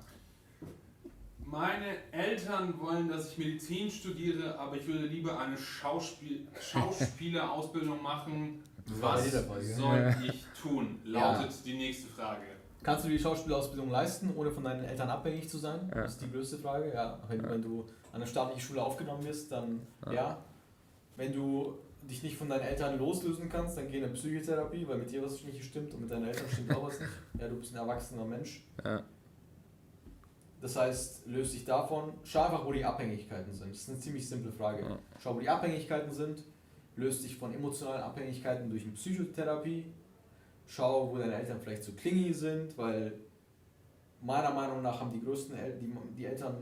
Meine Eltern wollen, dass ich Medizin studiere, aber ich würde lieber eine Schauspiel Schauspielerausbildung machen. Was soll ich tun? Lautet ja. die nächste Frage. Kannst du die Schauspielausbildung leisten, ohne von deinen Eltern abhängig zu sein? Ja. Das ist die größte Frage. Ja, wenn, ja. wenn du an eine staatliche Schule aufgenommen wirst, dann ja. ja. Wenn du dich nicht von deinen Eltern loslösen kannst, dann geh in eine Psychotherapie, weil mit dir was nicht stimmt und mit deinen Eltern stimmt auch was nicht. Ja, du bist ein erwachsener Mensch. Das heißt, löst dich davon. Schau einfach, wo die Abhängigkeiten sind. Das ist eine ziemlich simple Frage. Schau, wo die Abhängigkeiten sind. Löst dich von emotionalen Abhängigkeiten durch eine Psychotherapie. Schau, wo deine Eltern vielleicht zu klingy sind, weil meiner Meinung nach haben die größten El die, die Eltern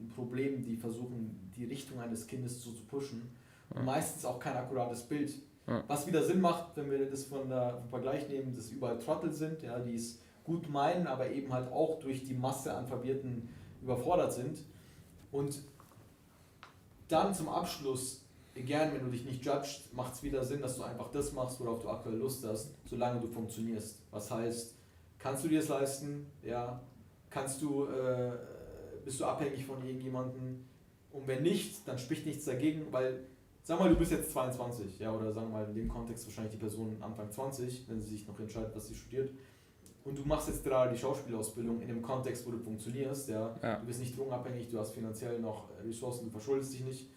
ein Problem, die versuchen, die Richtung eines Kindes so zu pushen. Und meistens auch kein akkurates Bild. Ja. Was wieder Sinn macht, wenn wir das von der vom Vergleich nehmen, dass überall Trottel sind, ja, die es gut meinen, aber eben halt auch durch die Masse an Verwirrten überfordert sind. Und dann zum Abschluss, gern, wenn du dich nicht judgst, macht es wieder Sinn, dass du einfach das machst, worauf du aktuell Lust hast, solange du funktionierst. Was heißt, kannst du dir es leisten? Ja. Kannst du, äh, bist du abhängig von irgendjemandem? Und wenn nicht, dann spricht nichts dagegen, weil, sag mal, du bist jetzt 22, ja, oder sagen wir mal in dem Kontext wahrscheinlich die Person Anfang 20, wenn sie sich noch entscheidet, was sie studiert und du machst jetzt gerade die Schauspielausbildung in dem Kontext, wo du funktionierst, ja, ja. du bist nicht drogenabhängig, du hast finanziell noch Ressourcen, du verschuldest dich nicht,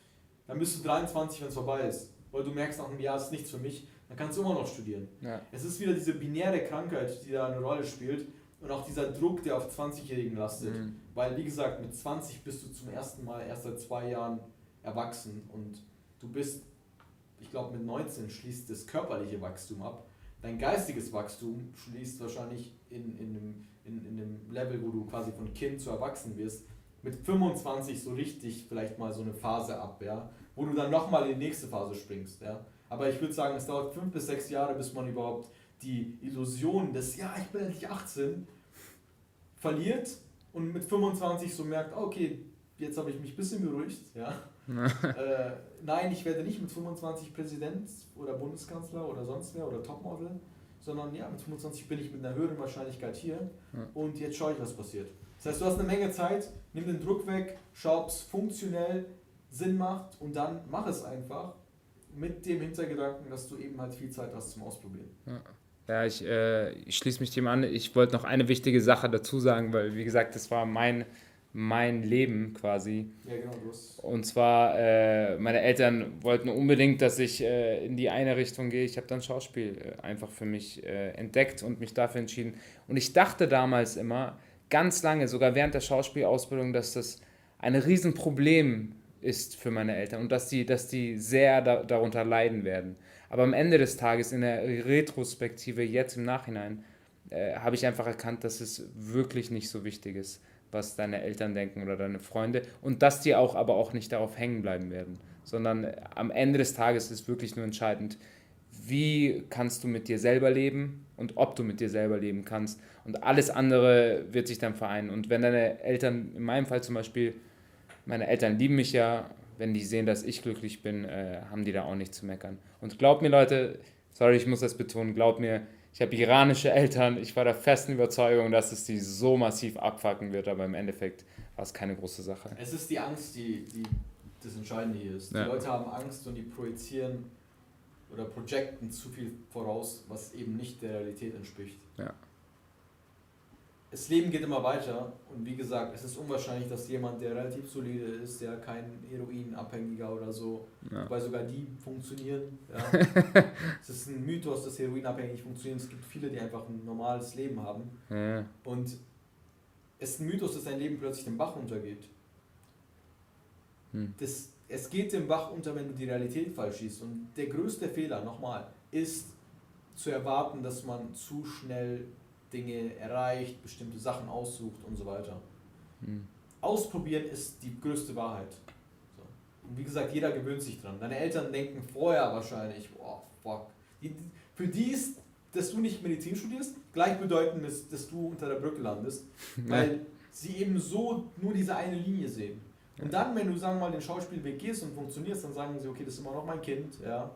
dann bist du 23, wenn es vorbei ist, weil du merkst, nach einem Jahr ist nichts für mich, dann kannst du immer noch studieren. Ja. Es ist wieder diese binäre Krankheit, die da eine Rolle spielt und auch dieser Druck, der auf 20-Jährigen lastet, mhm. weil wie gesagt, mit 20 bist du zum ersten Mal erst seit zwei Jahren erwachsen und du bist, ich glaube mit 19 schließt das körperliche Wachstum ab dein geistiges Wachstum schließt wahrscheinlich in, in, einem, in, in einem Level, wo du quasi von Kind zu Erwachsen wirst, mit 25 so richtig vielleicht mal so eine Phase ab, ja, wo du dann nochmal in die nächste Phase springst. Ja. Aber ich würde sagen, es dauert fünf bis sechs Jahre, bis man überhaupt die Illusion des, ja, ich bin endlich 18, verliert und mit 25 so merkt, okay, jetzt habe ich mich ein bisschen beruhigt, ja. äh, nein, ich werde nicht mit 25 Präsident oder Bundeskanzler oder sonst wer oder Topmodel, sondern ja, mit 25 bin ich mit einer höheren Wahrscheinlichkeit hier ja. und jetzt schaue ich, was passiert. Das heißt, du hast eine Menge Zeit, nimm den Druck weg, schau, ob es funktionell Sinn macht und dann mach es einfach mit dem Hintergedanken, dass du eben halt viel Zeit hast zum Ausprobieren. Ja. Ja, ich, äh, ich schließe mich dem an. Ich wollte noch eine wichtige Sache dazu sagen, weil, wie gesagt, das war mein mein Leben quasi. Ja, genau. Und zwar, äh, meine Eltern wollten unbedingt, dass ich äh, in die eine Richtung gehe. Ich habe dann Schauspiel äh, einfach für mich äh, entdeckt und mich dafür entschieden. Und ich dachte damals immer, ganz lange, sogar während der Schauspielausbildung, dass das ein Riesenproblem ist für meine Eltern und dass die, dass die sehr da, darunter leiden werden. Aber am Ende des Tages, in der Retrospektive, jetzt im Nachhinein, äh, habe ich einfach erkannt, dass es wirklich nicht so wichtig ist was deine Eltern denken oder deine Freunde und dass die auch aber auch nicht darauf hängen bleiben werden, sondern am Ende des Tages ist wirklich nur entscheidend, wie kannst du mit dir selber leben und ob du mit dir selber leben kannst und alles andere wird sich dann vereinen und wenn deine Eltern, in meinem Fall zum Beispiel, meine Eltern lieben mich ja, wenn die sehen, dass ich glücklich bin, äh, haben die da auch nichts zu meckern. Und glaub mir Leute, sorry, ich muss das betonen, glaub mir, ich habe iranische Eltern. Ich war der festen Überzeugung, dass es die so massiv abfacken wird, aber im Endeffekt war es keine große Sache. Es ist die Angst, die, die das Entscheidende hier ist. Die ja. Leute haben Angst und die projizieren oder projecten zu viel voraus, was eben nicht der Realität entspricht. Ja das Leben geht immer weiter und wie gesagt, es ist unwahrscheinlich, dass jemand, der relativ solide ist, der kein Heroinabhängiger oder so, ja. weil sogar die funktionieren. Ja. es ist ein Mythos, dass Heroinabhängig funktionieren. Es gibt viele, die einfach ein normales Leben haben. Ja. Und es ist ein Mythos, dass dein Leben plötzlich den Bach untergeht. Hm. Das, es geht den Bach unter, wenn du die Realität falsch siehst. Und der größte Fehler, nochmal, ist zu erwarten, dass man zu schnell Dinge erreicht, bestimmte Sachen aussucht und so weiter. Mhm. Ausprobieren ist die größte Wahrheit. So. Und wie gesagt, jeder gewöhnt sich dran. Deine Eltern denken vorher wahrscheinlich, oh fuck. Die, für die ist dass du nicht Medizin studierst, gleichbedeutend ist, dass du unter der Brücke landest, weil sie eben so nur diese eine Linie sehen. Und dann, wenn du, sagen wir mal, den Schauspielweg gehst und funktionierst, dann sagen sie, okay, das ist immer noch mein Kind, ja.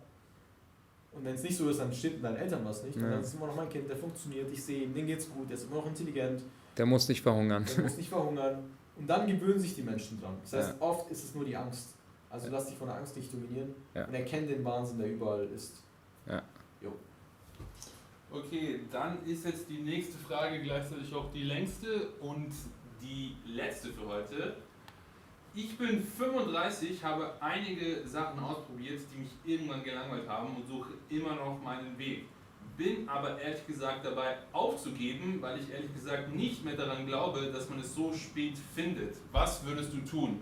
Und wenn es nicht so ist, dann stimmt deinen Eltern was nicht. Ja. Und dann ist es immer noch mein Kind, der funktioniert, ich sehe ihn, dem geht's gut, der ist immer noch intelligent, Der muss nicht verhungern. der muss nicht verhungern. Und dann gewöhnen sich die Menschen dran. Das heißt, oft ist es nur die Angst. Also lass dich von der Angst nicht dominieren Ja. und erkenn den Wahnsinn, der überall ist. Okay, dann ist jetzt die nächste Frage gleichzeitig auch die längste und die letzte für heute. Ich bin 35, habe einige Sachen ausprobiert, die mich irgendwann gelangweilt haben und suche immer noch meinen Weg. Bin aber ehrlich gesagt dabei aufzugeben, weil ich ehrlich gesagt nicht mehr daran glaube, dass man es so spät findet. Was würdest du tun?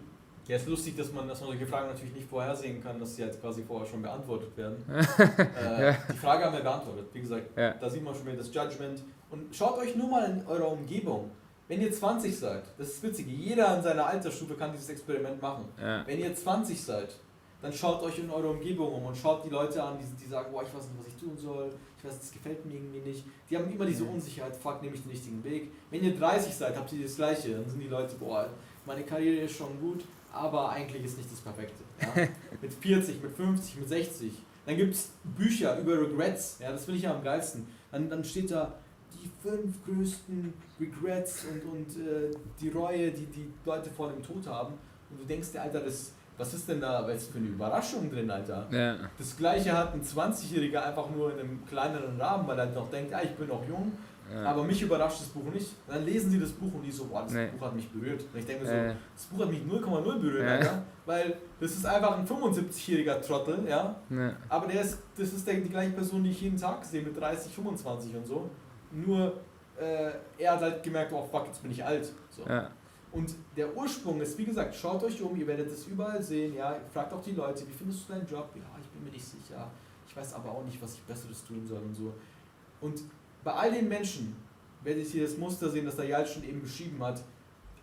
Ja, ist lustig, dass man, dass man solche Fragen natürlich nicht vorhersehen kann, dass sie jetzt quasi vorher schon beantwortet werden. äh, Die Frage haben wir beantwortet. Wie gesagt, Ja. da sieht man schon wieder das Judgment. Und schaut euch nur mal in eurer Umgebung. Wenn ihr 20 seid, das ist witzig, jeder in seiner Altersstufe kann dieses Experiment machen. Ja. Wenn ihr 20 seid, dann schaut euch in eurer Umgebung um und schaut die Leute an, die, die sagen, boah, ich weiß nicht, was ich tun soll, ich weiß, das gefällt mir irgendwie nicht. Die haben immer diese Unsicherheit, fuck, nehme ich den richtigen Weg. Wenn ihr 30 seid, habt ihr das Gleiche. Dann sind die Leute, boah, meine Karriere ist schon gut, aber eigentlich ist nicht das Perfekte. Ja? mit 40, mit 50, mit 60. Dann gibt es Bücher über Regrets, ja, das finde ich ja am geilsten. Dann, dann steht da die fünf größten Regrets und, und äh, die Reue, die die Leute vor dem Tod haben. Und du denkst dir, Alter, das, was ist denn da was für eine Überraschung drin, Alter? Ja. Das gleiche hat ein 20-Jähriger einfach nur in einem kleineren Rahmen, weil er noch denkt, ja, ich bin noch jung, Ja. aber mich überrascht das Buch nicht. Und dann lesen sie das Buch und die so, boah, das Nee. Buch hat mich berührt. Und ich denke mir so, Äh, das Buch hat mich 0,0 berührt, Ja. Alter, weil das ist einfach ein 75-jähriger Trottel, ja, ja. aber der ist, das ist der, die gleiche Person, die ich jeden Tag sehe mit 30, 25 und so. Nur äh, er hat halt gemerkt, oh fuck, jetzt bin ich alt. So. ja. Und der Ursprung ist, wie gesagt, schaut euch um, ihr werdet es überall sehen, ja, fragt auch die Leute, wie findest du deinen Job? Ja, ich bin mir nicht sicher, ich weiß aber auch nicht, was ich Besseres tun soll und so. Und bei all den Menschen werdet ihr das Muster sehen, das der Jal schon eben beschrieben hat,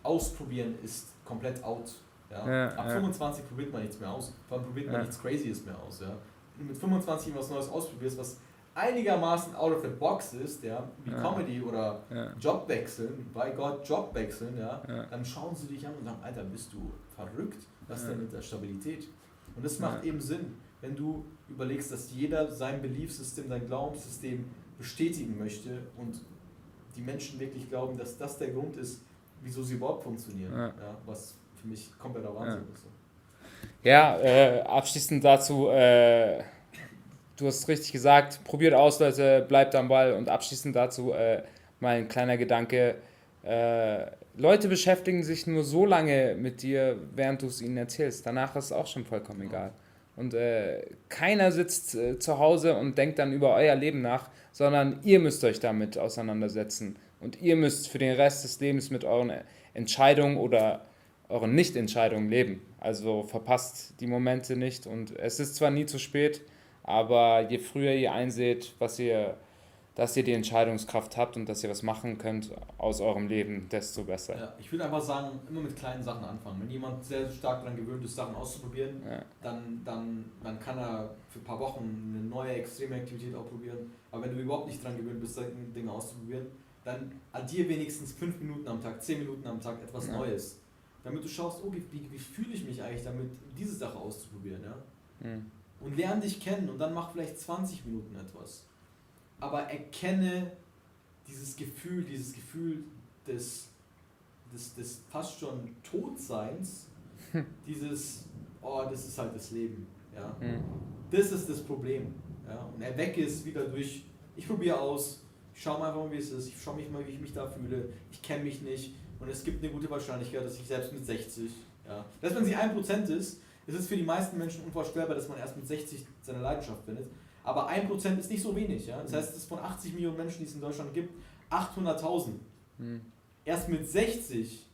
ausprobieren ist komplett out. Ja? Ja, Ab ja. 25 probiert man nichts mehr aus, vor allem probiert man nichts Crazyes mehr aus. Ja? Wenn du mit 25 was Neues ausprobierst, was einigermaßen out of the box ist, ja, wie Ja. Comedy oder ja. Job wechseln, bei Gott Job wechseln, ja, Ja. dann schauen sie dich an und sagen, Alter, bist du verrückt? Was Ja. denn mit der Stabilität? Und das macht Ja. eben Sinn, wenn du überlegst, dass jeder sein Beliefssystem, sein Glaubenssystem bestätigen möchte und die Menschen wirklich glauben, dass das der Grund ist, wieso sie überhaupt funktionieren. Ja. was für mich kompletter Wahnsinn Ja. ist. Ja, äh, abschließend dazu, äh, du hast richtig gesagt, probiert aus, Leute, bleibt am Ball und abschließend dazu äh, mal ein kleiner Gedanke. Äh, Leute beschäftigen sich nur so lange mit dir, während du es ihnen erzählst. Danach ist es auch schon vollkommen egal. Und äh, keiner sitzt äh, zu Hause und denkt dann über euer Leben nach, sondern ihr müsst euch damit auseinandersetzen. Und ihr müsst für den Rest des Lebens mit euren Entscheidungen oder euren Nicht-Entscheidungen leben. Also verpasst die Momente nicht. Und es ist zwar nie zu spät, aber je früher ihr einseht, was ihr, dass ihr die Entscheidungskraft habt und dass ihr was machen könnt aus eurem Leben, desto besser. Ja, ich würde einfach sagen, immer mit kleinen Sachen anfangen. Wenn jemand sehr stark daran gewöhnt ist, Sachen auszuprobieren, Ja. dann, dann, dann kann er für ein paar Wochen eine neue extreme Aktivität ausprobieren. Aber wenn du überhaupt nicht daran gewöhnt bist, Dinge auszuprobieren, dann addier wenigstens fünf Minuten am Tag, zehn Minuten am Tag etwas Ja. Neues. Damit du schaust, oh, wie, wie, fühle ich mich eigentlich damit, diese Sache auszuprobieren. Ja? Hm. Und lern dich kennen und dann mach vielleicht 20 Minuten etwas. Aber erkenne dieses Gefühl, dieses Gefühl des, des, des fast schon Todseins, dieses, oh, das ist halt das Leben. Ja? Hm. Das ist das Problem. Ja? Und erwecke es wieder durch, ich probiere aus, ich schaue mal einfach mal, wie es ist, ich schaue mich mal, wie ich mich da fühle, ich kenne mich nicht und es gibt eine gute Wahrscheinlichkeit, dass ich selbst mit 60, ja, dass man sie 1% ist, ist es für die meisten Menschen unvorstellbar, dass man erst mit 60 seine Leidenschaft findet. Aber 1% ist nicht so wenig. Ja? Das heißt, es ist von 80 Millionen Menschen, die es in Deutschland gibt, 800.000 Hm. erst mit 60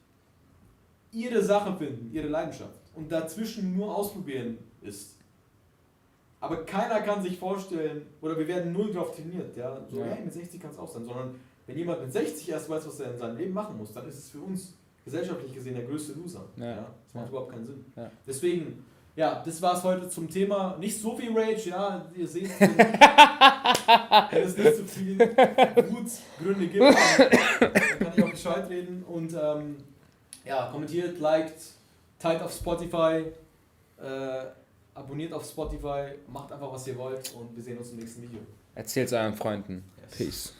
ihre Sache finden, ihre Leidenschaft und dazwischen nur ausprobieren ist. Aber keiner kann sich vorstellen, oder wir werden null drauf trainiert, ja, so, Ja. hey, mit 60 kann es auch sein, sondern wenn jemand mit 60 erst weiß, was er in seinem Leben machen muss, dann ist es für uns gesellschaftlich gesehen der größte Loser. Ja. Das macht Ja. überhaupt keinen Sinn. Ja. Deswegen, ja, das war's heute zum Thema. Nicht so viel Rage, ja, ihr seht, wenn es nicht so viel Wutgründe gibt, dann kann ich auch Bescheid reden. Und ähm, ja, kommentiert, liked, teilt auf Spotify, äh, abonniert auf Spotify, macht einfach was ihr wollt und wir sehen uns im nächsten Video. Erzähl's euren Freunden. Yes. Peace.